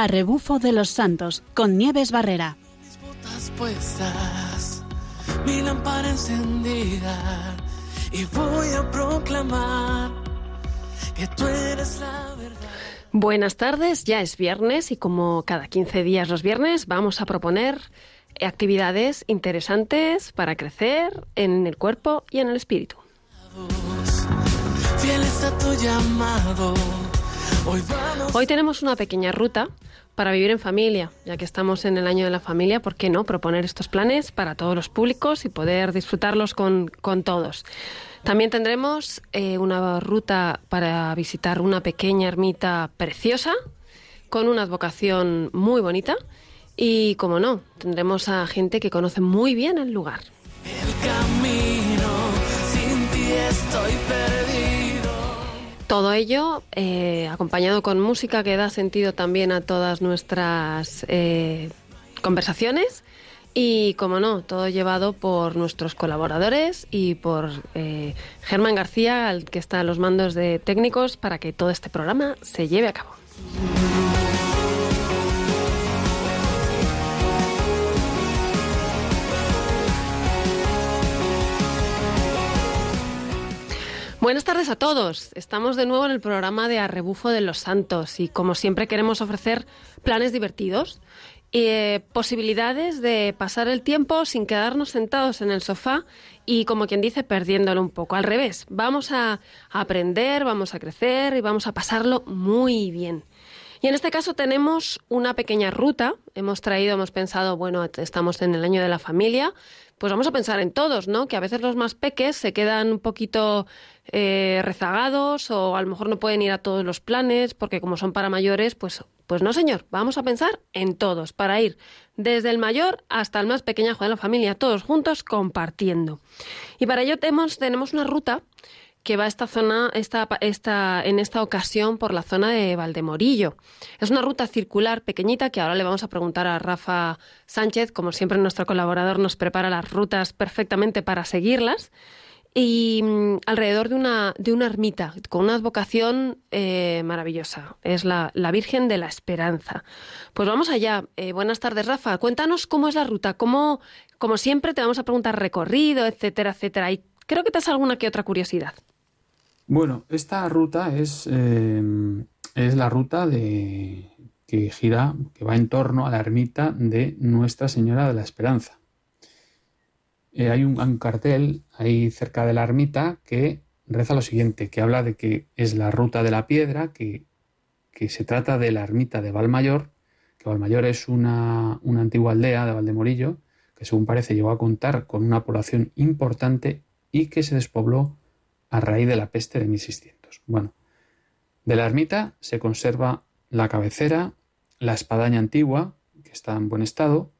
a rebufo de los santos con Nieves Barrera. mi lámpara encendida y voy a proclamar que tú eres la verdad. Buenas tardes, ya es viernes y como cada 15 días los viernes vamos a proponer actividades interesantes para crecer en el cuerpo y en el espíritu. Hoy tenemos una pequeña ruta para vivir en familia, ya que estamos en el año de la familia, ¿por qué no proponer estos planes para todos los públicos y poder disfrutarlos con, todos? También tendremos eh, una ruta para visitar una pequeña ermita preciosa, con una advocación muy bonita y, como no, tendremos a gente que conoce muy bien el lugar. El camino, sin ti estoy todo ello eh, acompañado con música que da sentido también a todas nuestras eh, conversaciones y, como no, todo llevado por nuestros colaboradores y por eh, Germán García, al que está a los mandos de técnicos, para que todo este programa se lleve a cabo. Buenas tardes a todos. Estamos de nuevo en el programa de Arrebufo de los Santos y como siempre queremos ofrecer planes divertidos y eh, posibilidades de pasar el tiempo sin quedarnos sentados en el sofá y como quien dice perdiéndolo un poco. Al revés, vamos a aprender, vamos a crecer y vamos a pasarlo muy bien. Y en este caso tenemos una pequeña ruta. Hemos traído, hemos pensado, bueno, estamos en el año de la familia, pues vamos a pensar en todos, ¿no? Que a veces los más peques se quedan un poquito eh, rezagados o a lo mejor no pueden ir a todos los planes porque como son para mayores, pues, pues no, señor. Vamos a pensar en todos para ir desde el mayor hasta el más pequeño de la familia, todos juntos compartiendo. Y para ello tenemos, tenemos una ruta que va esta zona, esta, esta, en esta ocasión por la zona de Valdemorillo. Es una ruta circular pequeñita que ahora le vamos a preguntar a Rafa Sánchez, como siempre nuestro colaborador nos prepara las rutas perfectamente para seguirlas. Y mm, alrededor de una, de una ermita con una advocación eh, maravillosa. Es la, la, Virgen de la Esperanza. Pues vamos allá. Eh, buenas tardes, Rafa. Cuéntanos cómo es la ruta. Cómo, como siempre, te vamos a preguntar recorrido, etcétera, etcétera. Y creo que te hace alguna que otra curiosidad. Bueno, esta ruta es, eh, es la ruta de, que gira, que va en torno a la ermita de Nuestra Señora de la Esperanza. Eh, hay un, cartel ahí cerca de la ermita que reza lo siguiente, que habla de que es la ruta de la piedra, que, se trata de la ermita de Valmayor, que Valmayor es una, una antigua aldea de Valdemorillo, que según parece llegó a contar con una población importante y que se despobló a raíz de la peste de 1600. Bueno, de la ermita se conserva la cabecera, la espadaña antigua, que está en buen estado.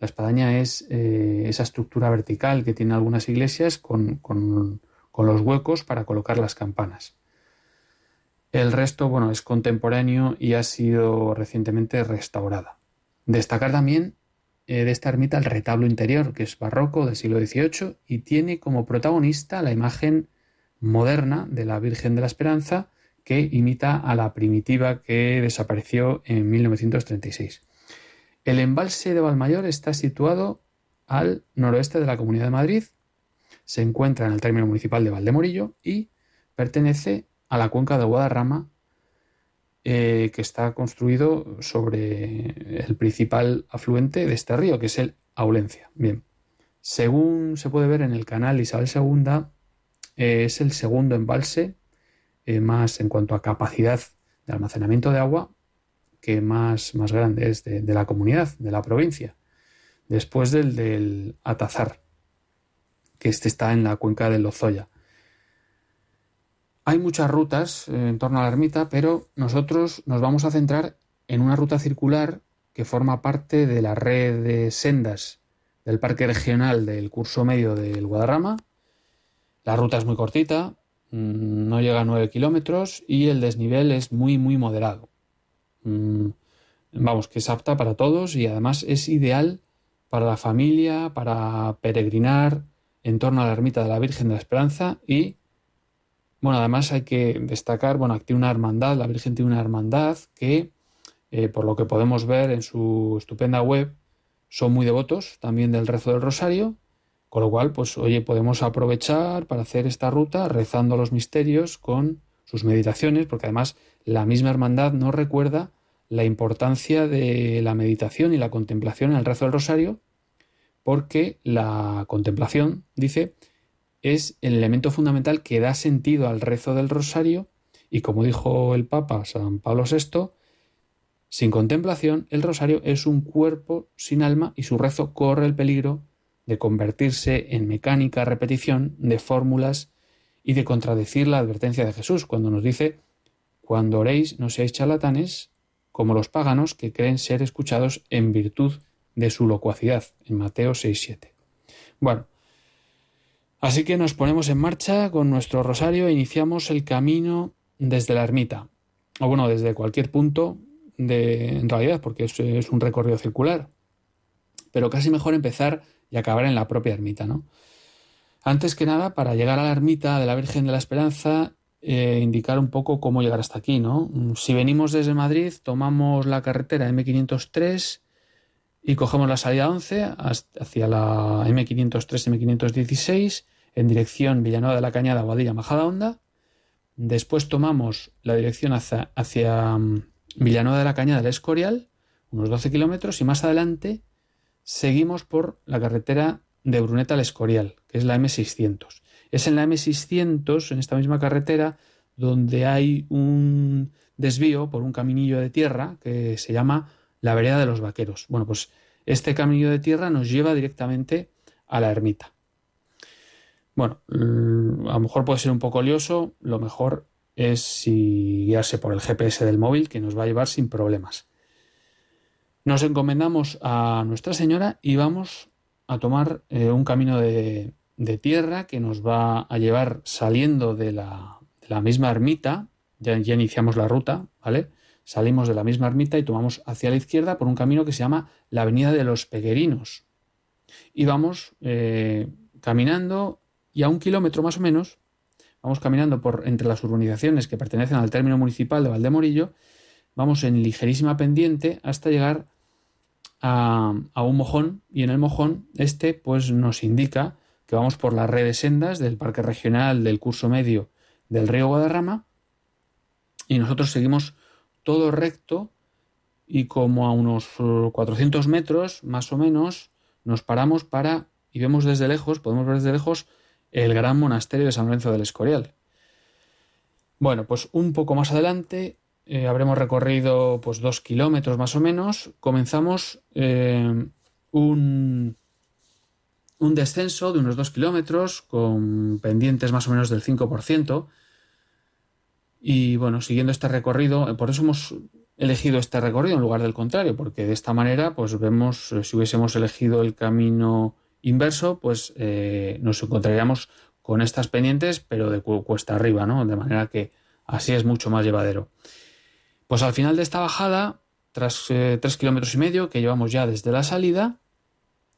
La espadaña es eh, esa estructura vertical que tienen algunas iglesias con, con, los huecos para colocar las campanas. El resto, bueno, es contemporáneo y ha sido recientemente restaurada. Destacar también eh, de esta ermita el retablo interior, que es barroco del siglo XVIII y tiene como protagonista la imagen moderna de la Virgen de la Esperanza que imita a la primitiva que desapareció en 1936. El embalse de Valmayor está situado al noroeste de la Comunidad de Madrid, se encuentra en el término municipal de Valdemorillo y pertenece a la cuenca de Guadarrama, eh, que está construido sobre el principal afluente de este río, que es el Aulencia. Bien, según se puede ver en el canal Isabel II, eh, es el segundo embalse eh, más en cuanto a capacidad de almacenamiento de agua que más, más grande es de, la comunidad, de la provincia, después del del Atazar, que este está en la cuenca del Lozoya. Hay muchas rutas eh, en torno a la ermita, pero nosotros nos vamos a centrar en una ruta circular que forma parte de la red de sendas del Parque Regional del Curso Medio del Guadarrama, la ruta es muy cortita, mm, no llega a 9 kilómetros y el desnivel es muy, muy moderado. Mm, vamos, que es apta para todos y además es ideal para la familia, para peregrinar en torno a la ermita de la Virgen de la Esperanza y, bueno, además hay que destacar, bueno, aquí tiene una hermandad, la Virgen tiene una hermandad que eh, por lo que podemos ver en su estupenda web, son muy devotos también del rezo del rosario, con lo cual, pues oye, podemos aprovechar para hacer esta ruta rezando los misterios con sus meditaciones, porque además la misma hermandad nos recuerda la importancia de la meditación y la contemplación en el rezo del rosario, porque la contemplación, dice, es el elemento fundamental que da sentido al rezo del rosario y como dijo el Papa San Pablo VI, sin contemplación, el rosario es un cuerpo sin alma y su rezo corre el peligro de convertirse en mecánica repetición de fórmulas y de contradecir la advertencia de Jesús cuando nos dice cuando oréis no seáis charlatanes como los paganos que creen ser escuchados en virtud de su locuacidad en Mateo 6.7. Bueno, así que nos ponemos en marcha con nuestro rosario e iniciamos el camino desde la ermita, o bueno, desde cualquier punto de, en realidad, porque es, es un recorrido circular. Pero casi mejor empezar y acabar en la propia ermita, ¿no? Antes que nada, para llegar a la ermita de la Virgen de la Esperanza, eh, indicar un poco cómo llegar hasta aquí, ¿no? Si venimos desde Madrid, tomamos la carretera M503 y cogemos la salida 11 hacia la M503, M516 en dirección Villanueva de la Cañada, Guadilla, Majada Honda. Después tomamos la dirección hacia, hacia mm, Villanueva de la Cañada del Escorial, unos 12 kilómetros, y más adelante seguimos por la carretera de Bruneta al Escorial, que es la M600. Es en la M600, en esta misma carretera, donde hay un desvío por un caminillo de tierra que se llama la Vereda de los Vaqueros. Bueno, pues este caminillo de tierra nos lleva directamente a la ermita. Bueno, mm, a lo mejor puede ser un poco lioso, lo mejor es si guiarse por el GPS del móvil que nos va a llevar sin problemas. Nos encomendamos a Nuestra Señora y vamos a tomar eh, un camino de, tierra que nos va a llevar saliendo de la, misma ermita, ya, iniciamos la ruta, ¿vale? Salimos de la misma ermita y tomamos hacia la izquierda por un camino que se llama la Avenida de los Peguerinos. Y vamos eh, caminando y a un kilómetro más o menos vamos caminando por entre las urbanizaciones que pertenecen al término municipal de Valdemorillo, vamos en ligerísima pendiente hasta llegar a, un mojón y en el mojón este pues nos indica que vamos por la red de sendas del Parque Regional del curso medio del río Guadarrama y nosotros seguimos todo recto y como a unos 400 metros más o menos nos paramos para y vemos desde lejos, podemos ver desde lejos el gran monasterio de San Lorenzo del Escorial. Bueno, pues un poco más adelante eh, habremos recorrido pues dos kilómetros más o menos. Comenzamos eh, un, un descenso de unos dos kilómetros con pendientes más o menos del 5%. Y bueno, siguiendo este recorrido, eh, por eso hemos elegido este recorrido en lugar del contrario, porque de esta manera, pues vemos, si hubiésemos elegido el camino inverso, pues eh, nos encontraríamos con estas pendientes, pero de cuesta arriba, ¿no? De manera que así es mucho más llevadero. Pues al final de esta bajada, tras eh, tres kilómetros y medio que llevamos ya desde la salida,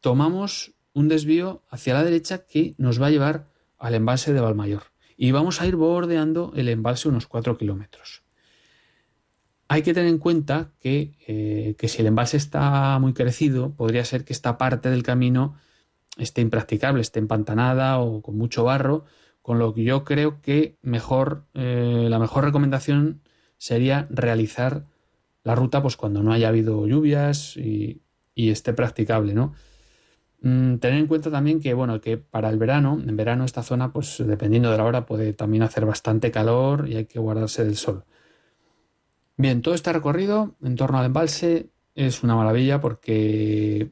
tomamos un desvío hacia la derecha que nos va a llevar al embalse de Valmayor. Y vamos a ir bordeando el embalse unos cuatro kilómetros. Hay que tener en cuenta que, eh, que, si el embalse está muy crecido, podría ser que esta parte del camino esté impracticable, esté empantanada o con mucho barro, con lo que yo creo que mejor, eh, la mejor recomendación sería realizar la ruta pues cuando no haya habido lluvias y, esté practicable, ¿no? Mm, tener en cuenta también que, bueno, que para el verano, en verano esta zona, pues dependiendo de la hora, puede también hacer bastante calor y hay que guardarse del sol. Bien, todo este recorrido en torno al embalse es una maravilla porque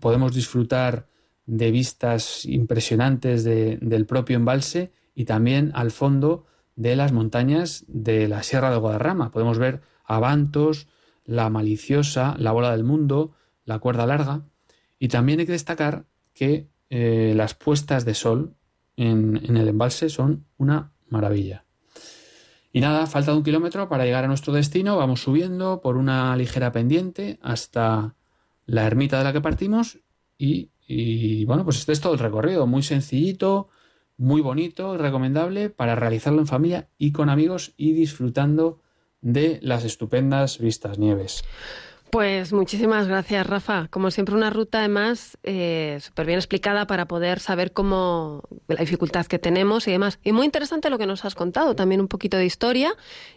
podemos disfrutar de vistas impresionantes del propio embalse y también al fondo de las montañas de la Sierra de Guadarrama. Podemos ver Avantos, la Maliciosa, la Bola del Mundo, la Cuerda Larga. Y también hay que destacar que eh, las puestas de sol en, el embalse son una maravilla. Y nada, falta un kilómetro para llegar a nuestro destino. Vamos subiendo por una ligera pendiente hasta la ermita de la que partimos y y bueno, pues este es todo el recorrido, muy sencillito, muy bonito, recomendable para realizarlo en familia y con amigos y disfrutando de las estupendas vistas nieves. Pues muchísimas gracias, Rafa. Como siempre, una ruta además eh, súper bien explicada para poder saber cómo la dificultad que tenemos y demás. Y muy interesante lo que nos has contado, también un poquito de historia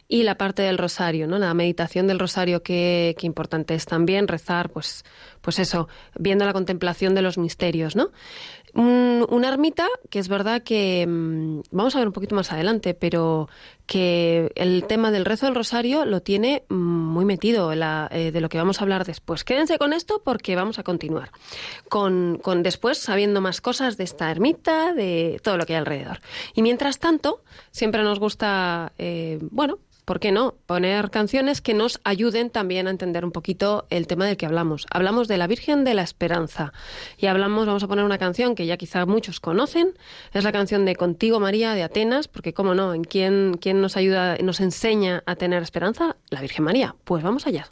y la parte del rosario, ¿no? La meditación del rosario, qué, qué importante es también rezar, pues, pues eso, viendo la contemplación de los misterios, ¿no? una ermita que es verdad que mm, vamos a ver un poquito más adelante, pero que el tema del rezo del rosario lo tiene mm, muy metido eh, de lo que vamos a hablar después. Quédense con esto porque vamos a continuar con, con después sabiendo más cosas de esta ermita, de todo lo que hay alrededor. Y mientras tanto, siempre nos gusta, eh, bueno, ¿por qué no? Poner canciones que nos ayuden también a entender un poquito el tema del que hablamos. Hablamos de la Virgen de la Esperanza y hablamos, vamos a poner una canción que ya quizá muchos conocen, es la canción de Contigo María de Atenas, porque cómo no, ¿en quién, quién nos ayuda, nos enseña a tener esperanza? La Virgen María. Pues vamos allá.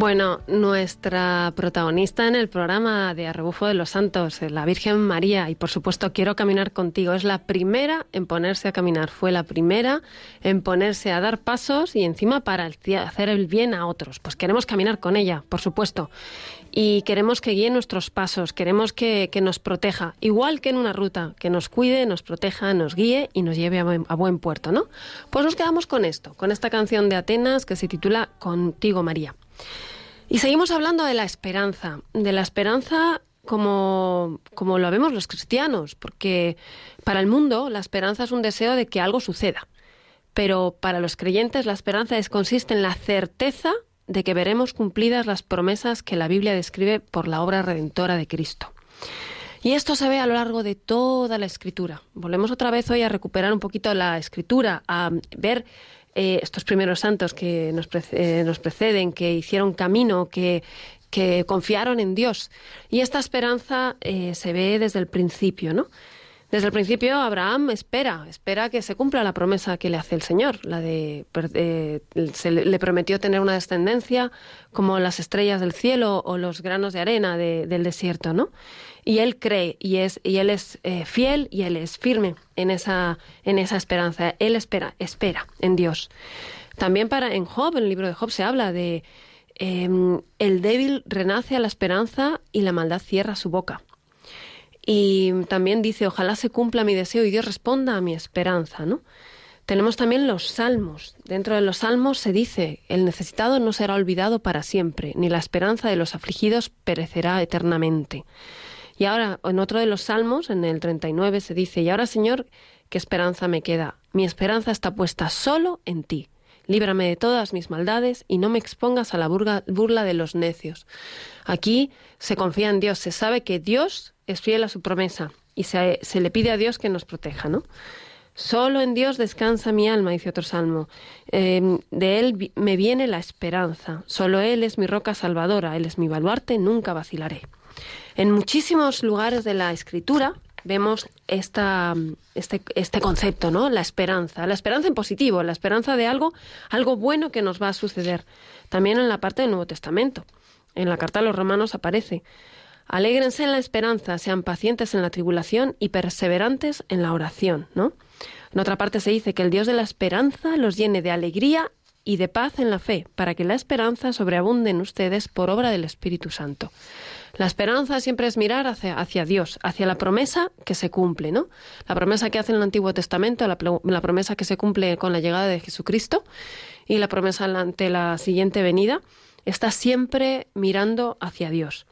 Bueno, nuestra protagonista en el programa de Arrebufo de los Santos, la Virgen María, y por supuesto quiero caminar contigo, es la primera en ponerse a caminar, fue la primera en ponerse a dar pasos y encima para hacer el bien a otros. Pues queremos caminar con ella, por supuesto, y queremos que guíe nuestros pasos, queremos que, nos proteja, igual que en una ruta, que nos cuide, nos proteja, nos guíe y nos lleve a buen, a buen puerto, ¿no? Pues nos quedamos con esto, con esta canción de Atenas que se titula Contigo María. Y seguimos hablando de la esperanza, de la esperanza como, como lo vemos los cristianos, porque para el mundo la esperanza es un deseo de que algo suceda, pero para los creyentes la esperanza es, consiste en la certeza de que veremos cumplidas las promesas que la Biblia describe por la obra redentora de Cristo. Y esto se ve a lo largo de toda la escritura. Volvemos otra vez hoy a recuperar un poquito la escritura, a ver eh, estos primeros santos que nos, eh, nos, preceden, que hicieron camino, que, que confiaron en Dios. Y esta esperanza eh, se ve desde el principio, ¿no? Desde el principio Abraham espera, espera que se cumpla la promesa que le hace el Señor, la de se le prometió tener una descendencia como las estrellas del cielo o los granos de arena del desierto, ¿no? Y él cree y es y él es eh, fiel y él es firme en esa en esa esperanza él espera espera en Dios también para en Job en el libro de Job se habla de em, el débil renace a la esperanza y la maldad cierra su boca y también dice ojalá se cumpla mi deseo y Dios responda a mi esperanza no tenemos también los salmos. Dentro de los salmos se dice, el necesitado no será olvidado para siempre, ni la esperanza de los afligidos perecerá eternamente. Y ahora, en otro de los salmos, en el 39, se dice, y ahora Señor, ¿qué esperanza me queda? Mi esperanza está puesta solo en ti. Líbrame de todas mis maldades y no me expongas a la burla de los necios. Aquí se confía en Dios, se sabe que Dios es fiel a su promesa y se, le pide a Dios que nos proteja, ¿no? Solo en Dios descansa mi alma, dice otro salmo. Em, de Él me viene la esperanza. Solo Él es mi roca salvadora, Él es mi baluarte, nunca vacilaré. En muchísimos lugares de la Escritura vemos este, este concepto, ¿no? La esperanza. La esperanza en positivo, la esperanza de algo, algo bueno que nos va a suceder. También en la parte del Nuevo Testamento. En la carta a los romanos aparece. Alégrense en la esperanza, sean pacientes en la tribulación y perseverantes en la oración, ¿no? En otra parte se dice que el Dios de la esperanza los llene de alegría y de paz en la fe, para que la esperanza sobreabunde en ustedes por obra del Espíritu Santo. La esperanza siempre es mirar hacia, Dios, hacia la promesa que se cumple, ¿no? La promesa que hace en el Antiguo Testamento, la, la promesa que se cumple con la llegada de Jesucristo y la promesa ante la siguiente venida, está siempre mirando hacia Dios.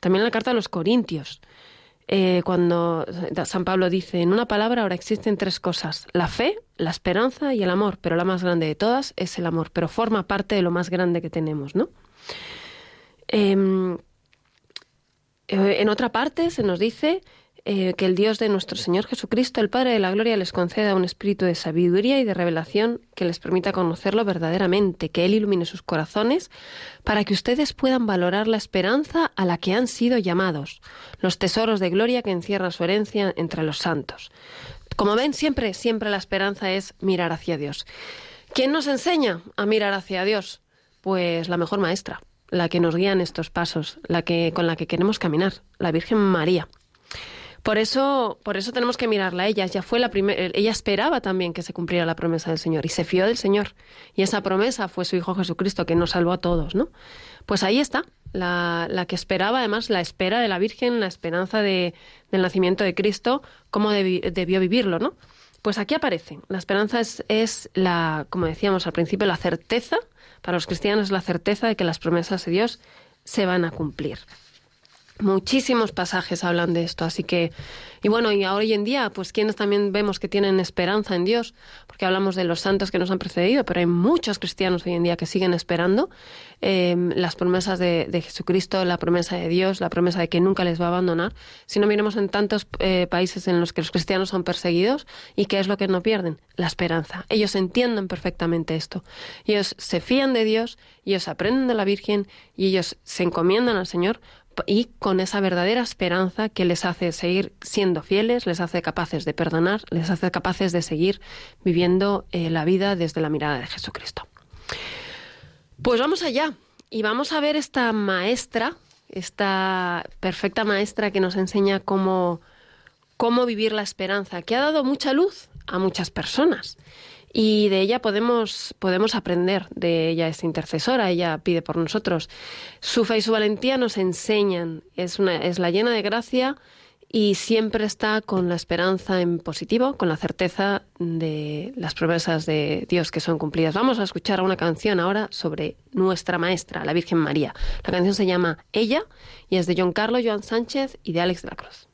También la carta a los Corintios, eh, cuando San Pablo dice, en una palabra ahora existen tres cosas, la fe, la esperanza y el amor, pero la más grande de todas es el amor, pero forma parte de lo más grande que tenemos, ¿no? Em, eh, en otra parte se nos dice eh, que el Dios de nuestro Señor Jesucristo, el Padre de la Gloria, les conceda un espíritu de sabiduría y de revelación que les permita conocerlo verdaderamente, que Él ilumine sus corazones para que ustedes puedan valorar la esperanza a la que han sido llamados, los tesoros de gloria que encierra su herencia entre los santos. Como ven, siempre, siempre la esperanza es mirar hacia Dios. ¿Quién nos enseña a mirar hacia Dios? Pues la mejor maestra, la que nos guía en estos pasos, la que con la que queremos caminar, la Virgen María. Por eso, por eso tenemos que mirarla a ella. Ya fue la primera, ella esperaba también que se cumpliera la promesa del Señor y se fió del Señor. Y esa promesa fue su Hijo Jesucristo que nos salvó a todos, ¿no? Pues ahí está, la, la que esperaba, además, la espera de la Virgen, la esperanza de, del nacimiento de Cristo, cómo debió vivirlo, ¿no? Pues aquí aparece. La esperanza es, es la, como decíamos al principio, la certeza, para los cristianos, la certeza de que las promesas de Dios se van a cumplir. Muchísimos pasajes hablan de esto, así que, y bueno, y hoy en día, pues quienes también vemos que tienen esperanza en Dios, porque hablamos de los santos que nos han precedido, pero hay muchos cristianos hoy en día que siguen esperando eh, las promesas de, Jesucristo, la promesa de Dios, la promesa de que nunca les va a abandonar. Si no miremos en tantos eh, países en los que los cristianos son perseguidos, ¿y qué es lo que no pierden? La esperanza. Ellos entienden perfectamente esto. Ellos se fían de Dios, ellos aprenden de la Virgen y ellos se encomiendan al Señor y con esa verdadera esperanza que les hace seguir siendo fieles, les hace capaces de perdonar, les hace capaces de seguir viviendo eh, la vida desde la mirada de Jesucristo. Pues vamos allá y vamos a ver esta maestra, esta perfecta maestra que nos enseña cómo, cómo vivir la esperanza, que ha dado mucha luz a muchas personas y de ella podemos, podemos aprender. De ella es intercesora, ella pide por nosotros. Su fe y su valentía nos enseñan, es, una, es la llena de gracia y siempre está con la esperanza en positivo, con la certeza de las promesas de Dios que son cumplidas. Vamos a escuchar una canción ahora sobre nuestra maestra, la Virgen María. La canción se llama Ella y es de John Carlos, Joan Sánchez y de Alex de la Cruz.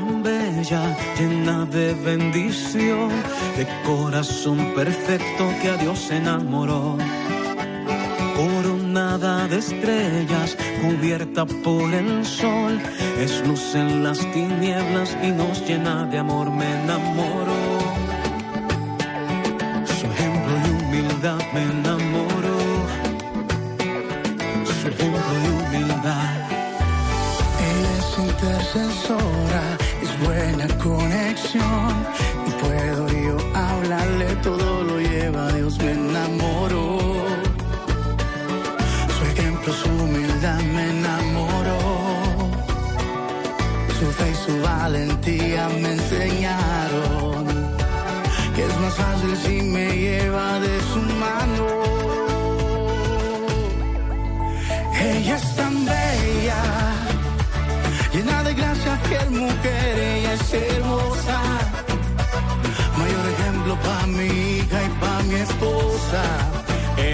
Tan bella, llena de bendición, de corazón perfecto que a Dios enamoró. Coronada de estrellas, cubierta por el sol, es luz en las tinieblas y nos llena de amor, me enamoró. Su ejemplo y humildad me enamoró. Su ejemplo y humildad. Ella es intercesora buena conexión y puedo yo hablarle, todo lo lleva Dios, me enamoró. Su ejemplo, su humildad me enamoró. Su fe y su valentía me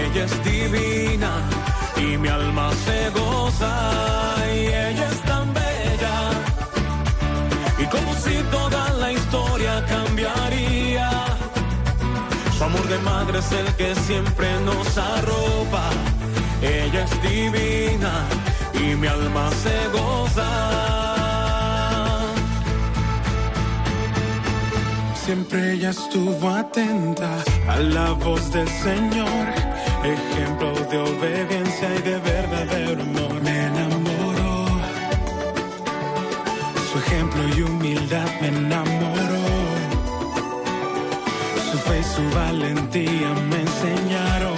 Ella es divina y mi alma se goza. Y ella es tan bella. Y como si toda la historia cambiaría. Su amor de madre es el que siempre nos arropa. Ella es divina y mi alma se goza. Siempre ella estuvo atenta a la voz del Señor, ejemplo de obediencia y de verdadero amor. Me enamoró, su ejemplo y humildad me enamoró. Su fe y su valentía me enseñaron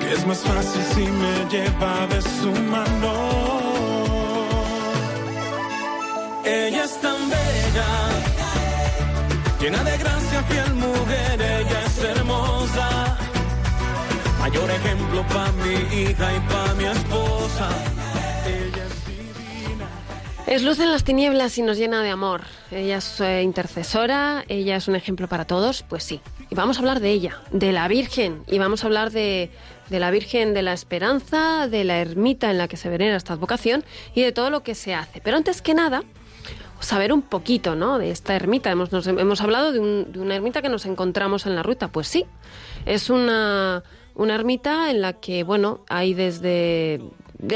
que es más fácil si me lleva de su mano. Ella es tan bella, llena de gracia, fiel mujer, ella. Mayor ejemplo para mi hija y para mi esposa. Ella es divina. Es luz en las tinieblas y nos llena de amor. Ella es eh, intercesora, ella es un ejemplo para todos, pues sí. Y vamos a hablar de ella, de la Virgen, y vamos a hablar de, de la Virgen de la Esperanza, de la ermita en la que se venera esta advocación y de todo lo que se hace. Pero antes que nada, saber un poquito ¿no? de esta ermita. Hemos, hemos hablado de, un- de una ermita que nos encontramos en la ruta. Pues sí, es una, una ermita en la que, bueno, hay desde...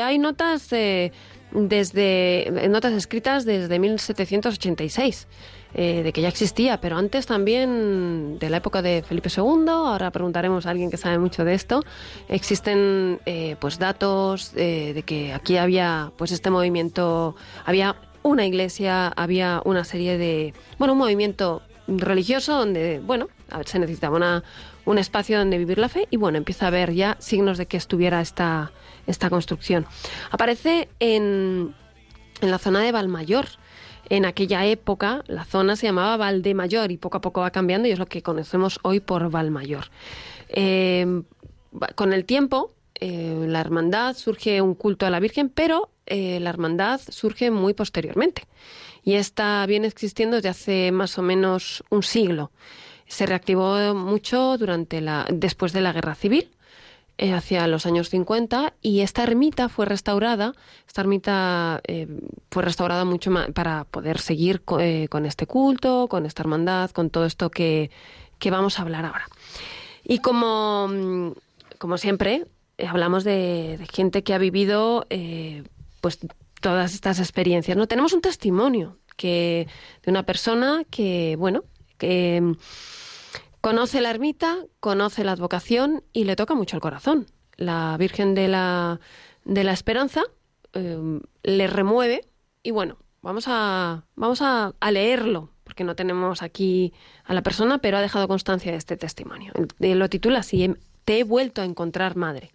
Hay notas eh, desde notas escritas desde 1786 eh, de que ya existía, pero antes también de la época de Felipe II. Ahora preguntaremos a alguien que sabe mucho de esto. Existen eh, pues datos eh, de que aquí había pues este movimiento, había una iglesia, había una serie de bueno un movimiento religioso donde bueno se necesitaba una, un espacio donde vivir la fe y bueno empieza a haber ya signos de que estuviera esta esta construcción. Aparece en en la zona de Valmayor. En aquella época la zona se llamaba Valdemayor y poco a poco va cambiando y es lo que conocemos hoy por Valmayor. Va- con el tiempo, eh, la hermandad surge un culto a la Virgen, pero eh, la hermandad surge muy posteriormente y está viene existiendo desde hace más o menos un siglo. Se reactivó mucho durante la después de la Guerra Civil eh, hacia los años 50 y esta ermita fue restaurada, esta ermita eh, fue restaurada mucho más para poder seguir eh, con este culto, con esta hermandad, con todo esto que, que vamos a hablar ahora. Y como, mm, como siempre, hablamos de, de gente que ha vivido pues todas estas experiencias. No tenemos un testimonio que de una persona que, bueno, que Conoce la ermita, conoce la advocación y le toca mucho el corazón. La Virgen de la, de la Esperanza eh, le remueve y bueno, vamos a, vamos a, a leerlo porque no tenemos aquí a la persona, pero ha dejado constancia de este testimonio. Eh, Lo titula así, em, Te he vuelto a encontrar madre.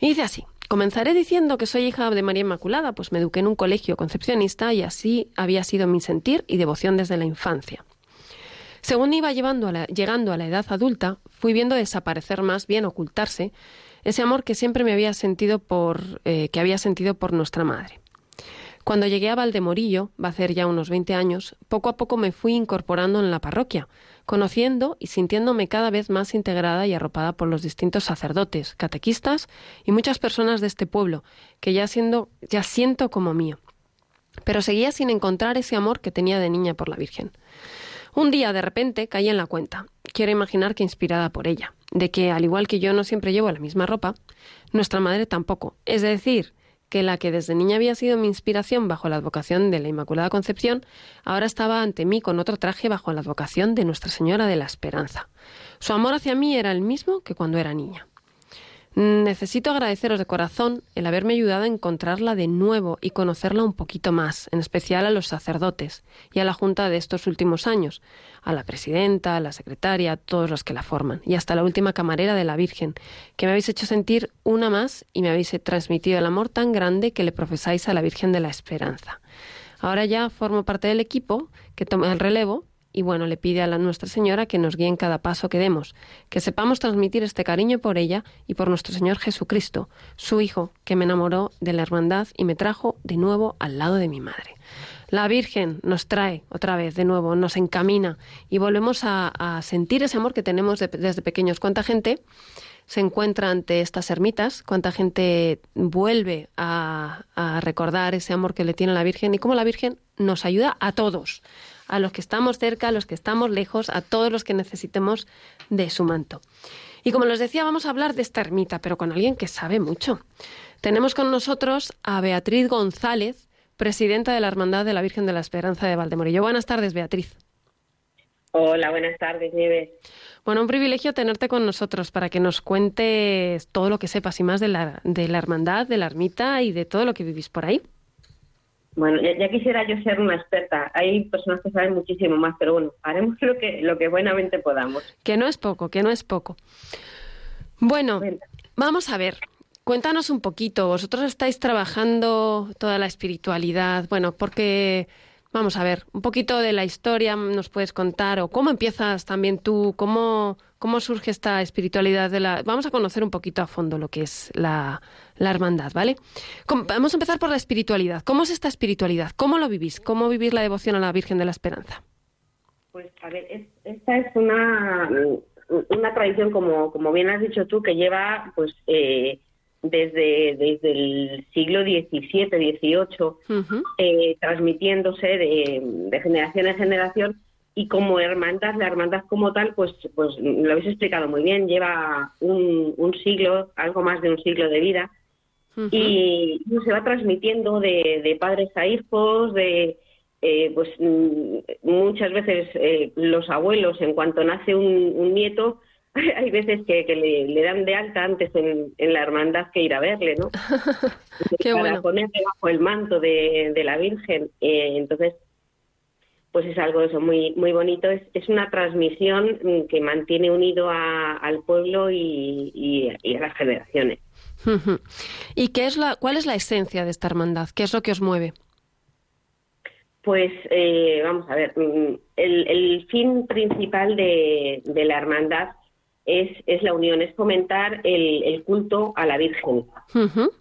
Y dice así, comenzaré diciendo que soy hija de María Inmaculada, pues me eduqué en un colegio concepcionista y así había sido mi sentir y devoción desde la infancia. Según iba llegando a la edad adulta, fui viendo desaparecer más bien ocultarse ese amor que siempre me había sentido por eh, que había sentido por nuestra madre. Cuando llegué a Valdemorillo, va a hacer ya unos 20 años, poco a poco me fui incorporando en la parroquia, conociendo y sintiéndome cada vez más integrada y arropada por los distintos sacerdotes, catequistas y muchas personas de este pueblo, que ya siendo ya siento como mío. Pero seguía sin encontrar ese amor que tenía de niña por la Virgen. Un día, de repente, caí en la cuenta, quiero imaginar que inspirada por ella, de que, al igual que yo no siempre llevo la misma ropa, nuestra madre tampoco. Es decir, que la que desde niña había sido mi inspiración bajo la advocación de la Inmaculada Concepción, ahora estaba ante mí con otro traje bajo la advocación de Nuestra Señora de la Esperanza. Su amor hacia mí era el mismo que cuando era niña. Necesito agradeceros de corazón el haberme ayudado a encontrarla de nuevo y conocerla un poquito más, en especial a los sacerdotes y a la Junta de estos últimos años, a la presidenta, a la secretaria, a todos los que la forman, y hasta la última camarera de la Virgen, que me habéis hecho sentir una más y me habéis transmitido el amor tan grande que le profesáis a la Virgen de la Esperanza. Ahora ya formo parte del equipo que toma el relevo y bueno, le pide a la Nuestra Señora que nos guíe en cada paso que demos, que sepamos transmitir este cariño por ella y por nuestro Señor Jesucristo, su Hijo, que me enamoró de la hermandad y me trajo de nuevo al lado de mi madre. La Virgen nos trae otra vez de nuevo, nos encamina y volvemos a, sentir ese amor que tenemos de- desde pequeños. ¿Cuánta gente se encuentra ante estas ermitas? ¿Cuánta gente vuelve a, a recordar ese amor que le tiene la Virgen y cómo la Virgen nos ayuda a todos? A los que estamos cerca, a los que estamos lejos, a todos los que necesitemos de su manto. Y como les decía, vamos a hablar de esta ermita, pero con alguien que sabe mucho. Tenemos con nosotros a Beatriz González, presidenta de la Hermandad de la Virgen de la Esperanza de Valdemorillo. Buenas tardes, Beatriz. Hola, buenas tardes, Nieves. Bueno, un privilegio tenerte con nosotros para que nos cuentes todo lo que sepas y más de la, de la hermandad, de la ermita y de todo lo que vivís por ahí. Bueno, ya, quisiera yo ser una experta. Hay personas que saben muchísimo más, pero bueno, haremos lo que, lo que buenamente podamos. Que no es poco, que no es poco. Bueno, vamos a ver. Cuéntanos un poquito. Vosotros estáis trabajando toda la espiritualidad. Bueno, porque Vamos a ver, un poquito de la historia nos puedes contar o cómo empiezas también tú, cómo, cómo surge esta espiritualidad de la... Vamos a conocer un poquito a fondo lo que es la, la hermandad, ¿vale? vamos a empezar por la espiritualidad. ¿Cómo es esta espiritualidad? ¿Cómo lo vivís? ¿Cómo vivir la devoción a la Virgen de la Esperanza? Pues a ver, esta es una, una tradición, como, como bien has dicho tú, que lleva pues eh, desde, desde el siglo XVII, XVIII, eh, transmitiéndose de, generación en generación y como hermandad, la hermandad como tal, pues, pues lo habéis explicado muy bien, lleva un, un siglo, algo más de un siglo de vida y se va transmitiendo de, de padres a hijos, de eh, pues mm, muchas veces eh, los abuelos, en cuanto nace un nieto, hay veces que, le, dan de alta antes en, la hermandad que ir a verle, ¿no? Qué Para ponerle bajo el manto de, la Virgen. Eh, entonces, pues es algo eso muy muy bonito. Es, es una transmisión mm, que mantiene unido al pueblo y, a las generaciones. ¿Y qué es la, cuál es la esencia de esta hermandad? ¿Qué es lo que os mueve? Pues eh, vamos a ver, mm, el, el fin principal de, de la hermandad es, es la unión, es fomentar el, culto a la Virgen,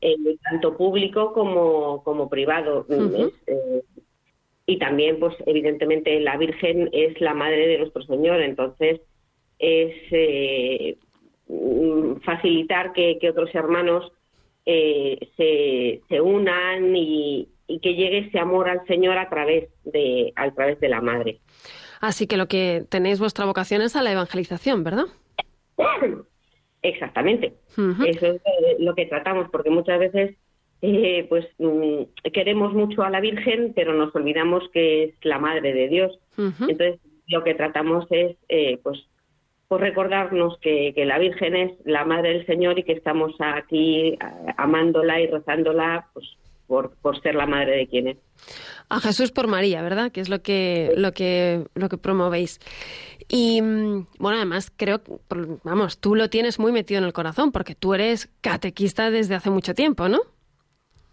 eh, tanto público como, como privado. Eh, y también, pues evidentemente, la Virgen es la madre de nuestro Señor, entonces es eh, facilitar que, otros hermanos se, se unan y, y que llegue ese amor al Señor a través de, a través de la Madre. Así que lo que tenéis vuestra vocación es a la evangelización, ¿verdad? Exactamente. Eso es lo que tratamos, porque muchas veces eh, pues mm, queremos mucho a la Virgen, pero nos olvidamos que es la Madre de Dios. Entonces, lo que tratamos es eh, pues, pues recordarnos que, la Virgen es la Madre del Señor y que estamos aquí amándola y rezándola pues, por, por ser la Madre de quien es. A Jesús por María, ¿verdad? Que es lo que, lo que, lo que promovéis. Y mm, bueno, además creo, vamos, tú lo tienes muy metido en el corazón porque tú eres catequista desde hace mucho tiempo, ¿no?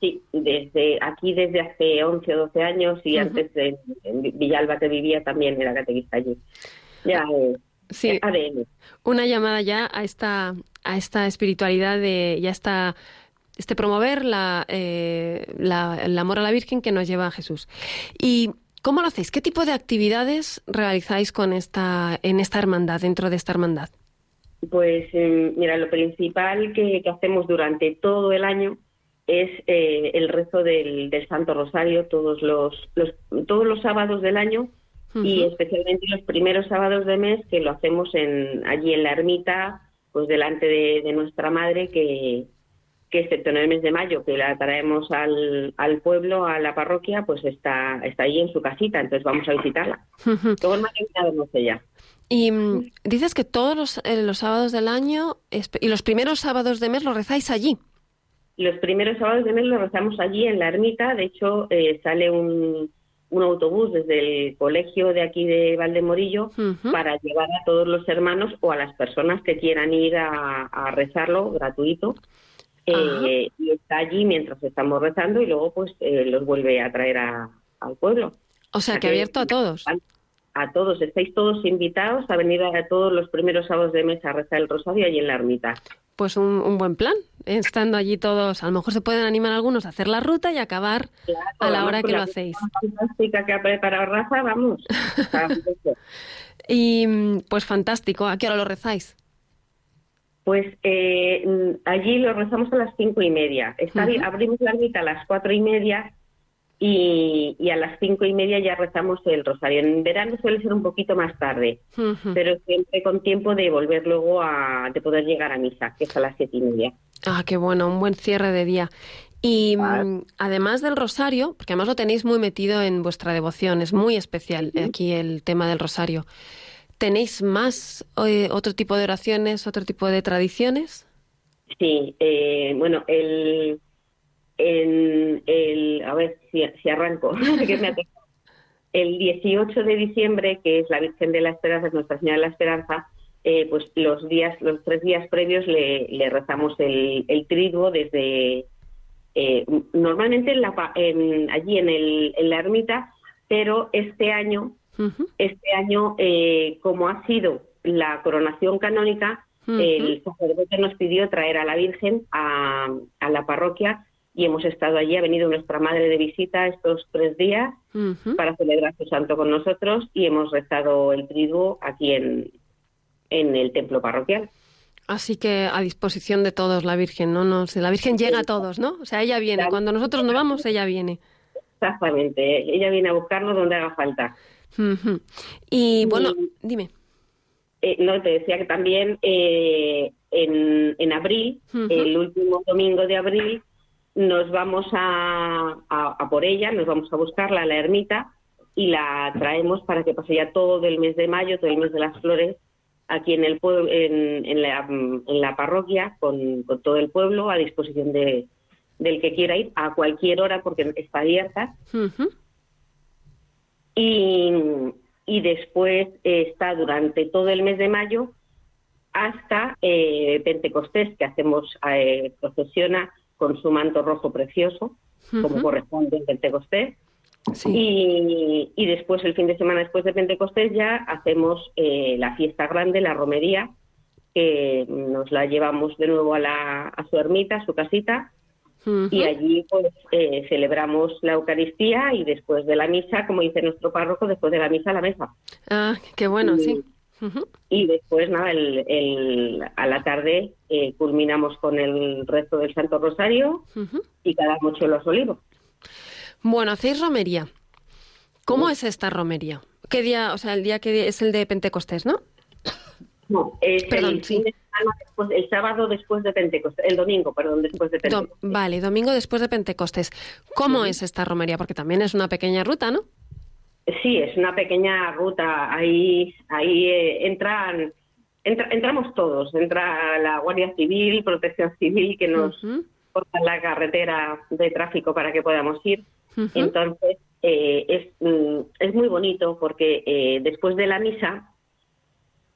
Sí, desde aquí desde hace 11 o 12 años y antes de, en Villalba que vivía también era catequista allí. Ya, eh, sí. ADN. Una llamada ya a esta, a esta espiritualidad de, ya está este promover la, eh, la, el amor a la Virgen que nos lleva a Jesús. Y ¿Cómo lo hacéis? ¿Qué tipo de actividades realizáis con esta, en esta hermandad, dentro de esta hermandad? Pues eh, mira, lo principal que, hacemos durante todo el año es eh, el rezo del, Santo Rosario todos los, todos los sábados del año y especialmente los primeros sábados de mes que lo hacemos en, allí en la ermita, pues delante de nuestra madre que, que excepto en el mes de mayo, que la traemos al, al pueblo, a la parroquia, pues está, está ahí en su casita, entonces vamos a visitarla. Todo el sé ya. Y mm, dices que todos los, eh, los, sábados del año y los primeros sábados de mes los rezáis allí. Los primeros sábados de mes los rezamos allí en la ermita. De hecho, eh, sale un, un, autobús desde el colegio de aquí de Valdemorillo para llevar a todos los hermanos o a las personas que quieran ir a, a rezarlo gratuito eh, y está allí mientras estamos rezando y luego pues eh, los vuelve a traer al pueblo. O sea, que, abierto a todos. A, todos, estáis todos invitados a venir a, todos los primeros sábados de mes a rezar el rosario allí en la ermita. Pues un, buen plan, estando allí todos, a lo mejor se pueden animar algunos a hacer la ruta y acabar a la hora que lo hacéis. Fantástica que ha preparado Rafa, vamos. y pues fantástico, ¿a qué hora lo rezáis? Pues eh, allí lo rezamos a las cinco y media. Está, Abrimos la mitad a las cuatro y media y, y a las cinco y media ya rezamos el rosario. En verano suele ser un poquito más tarde, pero siempre con tiempo de volver luego a de poder llegar a misa, que es a las siete y media. Ah, qué bueno, un buen cierre de día. Y mm, además del rosario, porque además lo tenéis muy metido en vuestra devoción, es muy especial aquí el tema del rosario. ¿Tenéis más eh, otro tipo de oraciones, otro tipo de tradiciones? Sí, eh, bueno, el, en el, a ver si, si arranco, el 18 de diciembre, que es la Virgen de la Esperanza, es Nuestra Señora de la Esperanza, eh, pues los días, los tres días previos le, le rezamos el, el triduo desde eh, normalmente en la, en- allí en, el, en la ermita, pero este año este año, eh, como ha sido la coronación canónica, el sacerdote nos pidió traer a la Virgen a, a la parroquia y hemos estado allí. Ha venido nuestra madre de visita estos tres días para celebrar su santo con nosotros y hemos rezado el triduo aquí en, en el templo parroquial. Así que a disposición de todos la Virgen, ¿no? no la Virgen llega a todos, ¿no? O sea, ella viene. Cuando nosotros no vamos, ella viene. Exactamente. Ella viene a buscarnos donde haga falta. Y bueno, Y- dime. Eh, no, te decía que también eh, en, en abril, el último domingo de abril, nos vamos a, a- a por ella, nos vamos a buscarla a la ermita y la traemos para que pase ya todo el mes de mayo, todo el mes de las flores, aquí en el pueblo, en, en la, en la parroquia, con, con todo el pueblo a disposición de, del que quiera ir a cualquier hora porque está abierta. Y, y después está durante todo el mes de mayo hasta eh, Pentecostés, que hacemos, eh, procesiona con su manto rojo precioso, como corresponde en Pentecostés. Sí. Y, y después, el fin de semana después de Pentecostés, ya hacemos eh, la fiesta grande, la romería, que nos la llevamos de nuevo a, la, a su ermita, a su casita, y allí pues eh, celebramos la Eucaristía y después de la misa, como dice nuestro párroco, después de la misa la mesa. Ah, qué bueno, sí. Y después, nada, el, el- a la tarde eh, culminamos con el resto del Santo Rosario y cada noche los olivos. Bueno, hacéis romería. ¿Cómo es esta romería? ¿Qué día, o sea, el día que es el de Pentecostés, ¿no? No, es Perdón, el, sí. después- sábado después de Pentecostés, el domingo, perdón, después de Do- Pentecostés. vale, domingo después de Pentecostés. ¿Cómo es esta romería? Porque también es una pequeña ruta, ¿no? Sí, es una pequeña ruta. Ahí, ahí eh, entran, entra- entramos todos. Entra la Guardia Civil, Protección Civil, que nos Ujú. corta la carretera de tráfico para que podamos ir. Entonces, eh, es, mm, es muy bonito porque eh, después de la misa,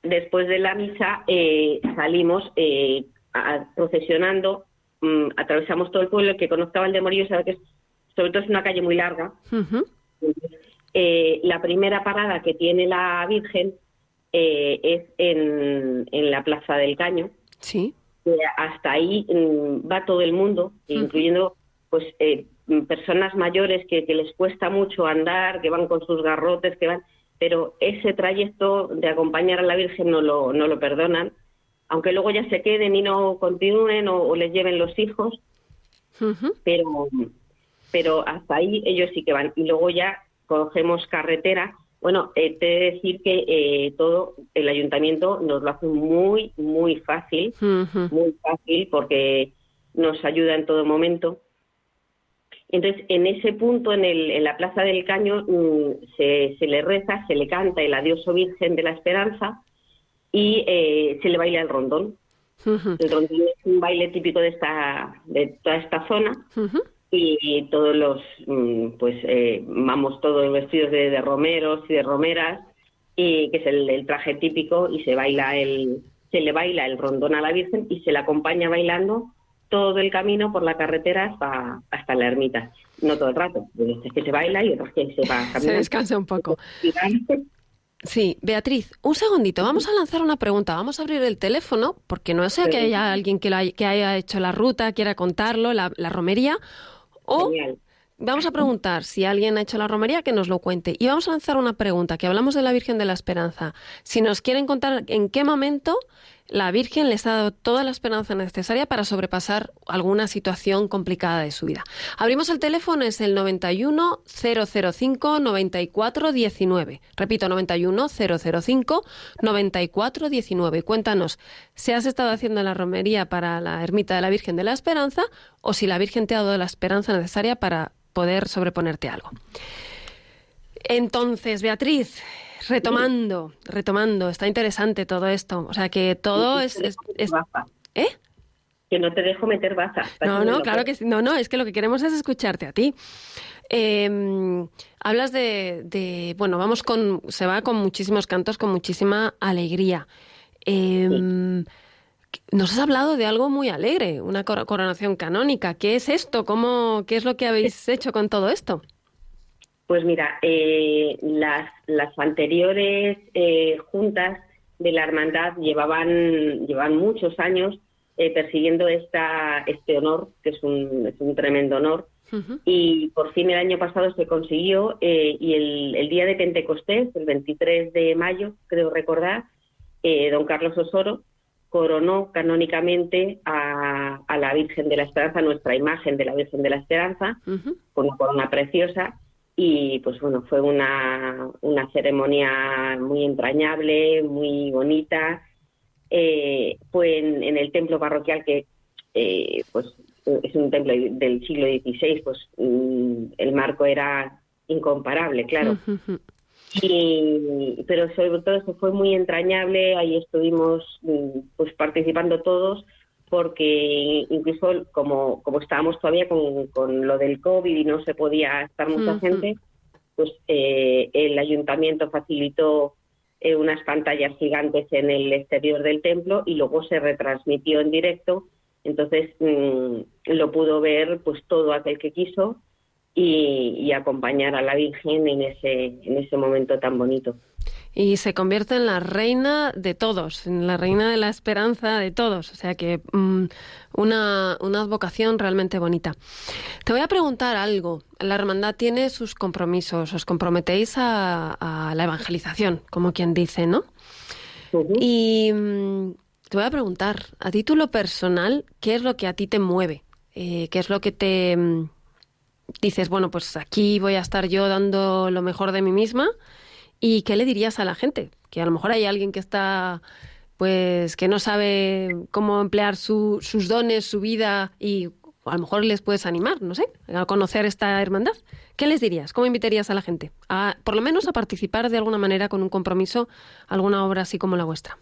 después de la misa eh, salimos eh, a- procesionando, mm, atravesamos todo el pueblo. El que conozca Valdemorillo sabe que es, sobre todo es una calle muy larga. Eh, la primera parada que tiene la Virgen eh, es en, en la Plaza del Caño. Sí. hasta ahí mm, va todo el mundo, incluyendo pues eh, personas mayores que, que les cuesta mucho andar, que van con sus garrotes, que van, pero ese trayecto de acompañar a la Virgen no lo, no lo perdonan, aunque luego ya se queden y no continúen o, o les lleven los hijos, pero, pero hasta ahí ellos sí que van. Y luego ya cogemos carretera. Bueno, eh, te he de decir que eh, todo el ayuntamiento nos lo hace muy, muy fácil, muy fácil porque nos ayuda en todo momento. Entonces, en ese punto, en, el, en la Plaza del Caño, mm, se, se le reza, se le canta el Adiós oh Virgen de la Esperanza y eh, se le baila el rondón. El rondón es un baile típico de, esta, de toda esta zona. Y todos los, mm, pues eh, vamos todos vestidos de, de romeros y de romeras, y que es el, el traje típico, y se baila el, se le baila el rondón a la Virgen y se la acompaña bailando todo el camino por la carretera hasta, hasta la ermita. No todo el rato, veces que se baila y otras que se va Se caminando. descansa un poco. Sí, Beatriz, un segundito, vamos a lanzar una pregunta, vamos a abrir el teléfono, porque no sea que haya alguien que, lo haya, que haya hecho la ruta, quiera contarlo, la, la romería, o Genial. vamos a preguntar si alguien ha hecho la romería, que nos lo cuente. Y vamos a lanzar una pregunta, que hablamos de la Virgen de la Esperanza. Si nos quieren contar en qué momento la Virgen les ha dado toda la esperanza necesaria para sobrepasar alguna situación complicada de su vida. Abrimos el teléfono, es el 91 005 94 19. Repito, 91 005 94 19. Cuéntanos si has estado haciendo la romería para la ermita de la Virgen de la Esperanza o si la Virgen te ha dado la esperanza necesaria para poder sobreponerte algo. Entonces, Beatriz, retomando, retomando, está interesante todo esto. O sea que todo es, ¿Eh? Que no te dejo meter baza. No, no, claro que sí. No, no, es que lo que queremos es escucharte a ti. Em, hablas de, bueno, vamos con, se va con muchísimos cantos, con muchísima alegría. Em, nos has hablado de algo muy alegre, una coronación canónica. ¿Qué es esto? ¿Cómo, ¿Qué es lo que habéis hecho con todo esto? Pues mira, eh, las, las anteriores eh, juntas de la hermandad llevaban, llevaban muchos años eh, persiguiendo esta, este honor, que es un, es un tremendo honor, y por fin el año pasado se consiguió y el, el, día de Pentecostés, el 23 de mayo, creo recordar, don Carlos Osoro coronó canónicamente a, a, la Virgen de la Esperanza, nuestra imagen de la Virgen de la Esperanza, con una corona preciosa, y pues bueno, fue una, una ceremonia muy entrañable, muy bonita. Eh, fue en, el templo parroquial que eh, pues es un templo del siglo XVI, pues mm, el marco era incomparable, claro. Y, pero sobre todo eso fue muy entrañable, ahí estuvimos mm, pues participando todos porque incluso como, como estábamos todavía con, con lo del COVID y no se podía estar mucha gente, pues eh, el ayuntamiento facilitó eh, unas pantallas gigantes en el exterior del templo y luego se retransmitió en directo. Entonces mm, lo pudo ver pues todo aquel que quiso y, y acompañar a la Virgen en ese, en ese momento tan bonito y se convierte en la reina de todos, en la reina de la esperanza de todos. O sea que mm, una, una advocación realmente bonita. Te voy a preguntar algo. La hermandad tiene sus compromisos, os comprometéis a, la evangelización, como quien dice, ¿no? Y mm, te voy a preguntar, a título personal, ¿qué es lo que a ti te mueve? Eh, ¿Qué es lo que te mm, dices, bueno, pues aquí voy a estar yo dando lo mejor de mí misma? ¿Y qué le dirías a la gente? Que a lo mejor hay alguien que está, pues, que no sabe cómo emplear sus dones, su vida y a lo mejor les puedes animar, no sé, a conocer esta hermandad. ¿Qué les dirías? ¿Cómo invitarías a la gente? A, por lo menos a participar de alguna manera con un compromiso, alguna obra así como la vuestra.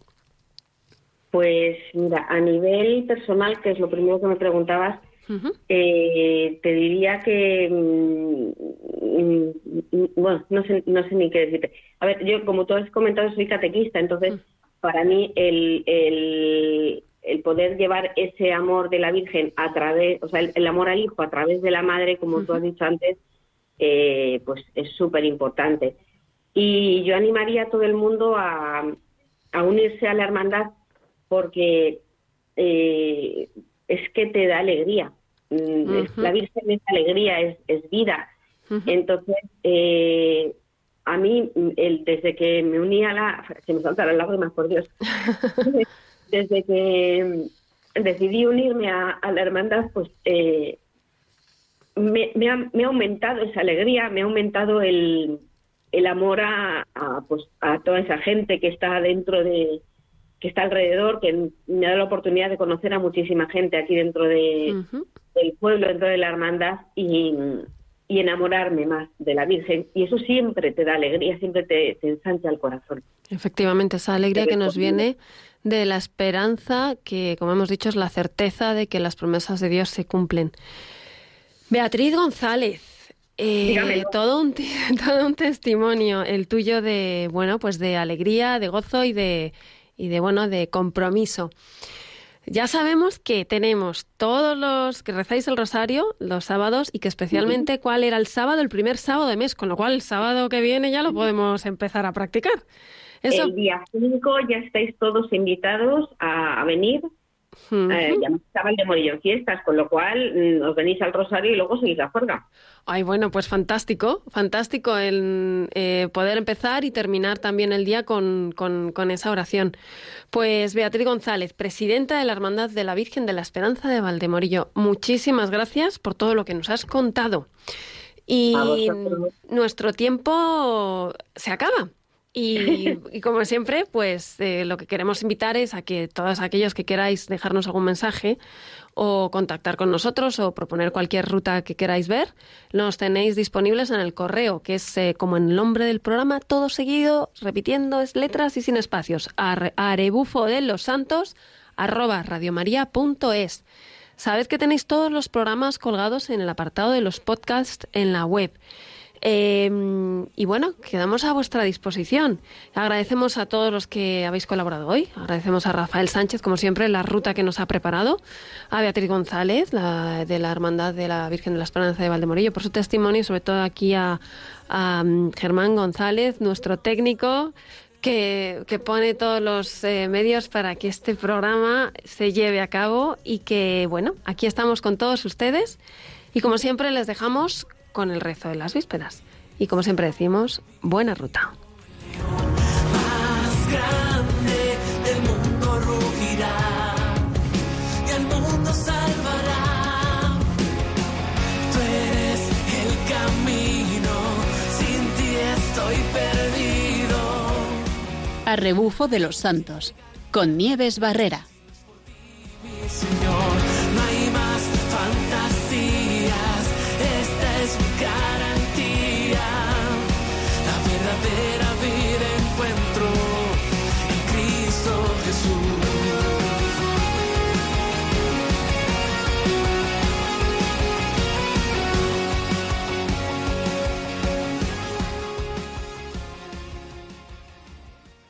Pues mira, a nivel personal, que es lo primero que me preguntabas, eh, te diría que, mm, mm, bueno, no sé, no sé ni qué decirte. A ver, yo como tú has comentado soy catequista, entonces para mí el, el, el, poder llevar ese amor de la Virgen a través, o sea, el, amor al hijo a través de la madre, como tú has dicho antes, eh, pues es súper importante. Y yo animaría a todo el mundo a, a unirse a la hermandad porque eh, es que te da alegría. Mm, la Virgen es alegría, es, vida. Entonces, eh, a mí, el, desde que me uní a la... Se me saltaron las lágrimas, por Dios. desde que decidí unirme a, la hermandad, pues eh, me, ha, aumentado esa alegría, me ha aumentado el, el amor a, pues, a toda esa gente que está dentro de, que está alrededor, que me ha dado la oportunidad de conocer a muchísima gente aquí dentro de, del pueblo, dentro de la hermandad y, enamorarme más de la Virgen. Y eso siempre te da alegría, siempre te, te ensancha el corazón. Efectivamente, esa alegría que nos viene de la esperanza, que como hemos dicho es la certeza de que las promesas de Dios se cumplen. Beatriz González, eh, todo un todo un testimonio el tuyo de bueno pues de alegría de gozo y de y de bueno de compromiso. Ya sabemos que tenemos todos los que rezáis el rosario los sábados y que especialmente cuál era el sábado, el primer sábado de mes, con lo cual el sábado que viene ya lo podemos empezar a practicar. El día 5 ya estáis todos invitados a, venir eh, ya estaba el de fiestas, con lo cual mm, os venís al Rosario y luego seguís la juerga. Ay, bueno, pues fantástico, fantástico el eh, poder empezar y terminar también el día con, con, esa oración. Pues Beatriz González, presidenta de la Hermandad de la Virgen de la Esperanza de Valdemorillo, muchísimas gracias por todo lo que nos has contado. Y nuestro tiempo se acaba. Y, como siempre, pues eh, lo que queremos invitar es a que todos aquellos que queráis dejarnos algún mensaje o contactar con nosotros o proponer cualquier ruta que queráis ver, nos tenéis disponibles en el correo, que es eh, como en el nombre del programa, todo seguido, repitiendo, es letras y sin espacios, arebufo de los santos arroba radiomaria.es. Sabed que tenéis todos los programas colgados en el apartado de los podcasts en la web. Em, y bueno, quedamos a vuestra disposición. Agradecemos a todos los que habéis colaborado hoy. Agradecemos a Rafael Sánchez, como siempre, la ruta que nos ha preparado. A Beatriz González, de la Hermandad de la Virgen de la Esperanza de Valdemorillo, por su testimonio. Y sobre todo aquí a, mm, Germán González, nuestro técnico. Que, pone todos los eh, medios para que este programa se lleve a cabo y que, bueno, aquí estamos con todos ustedes y como siempre les dejamos con el rezo de las vísperas. Y como siempre decimos, buena ruta. Más grande el mundo rugirá y el mundo salvará. Tú eres el camino, sin ti estoy perdido. A rebufo de los santos, con Nieves Barrera. Mi Señor.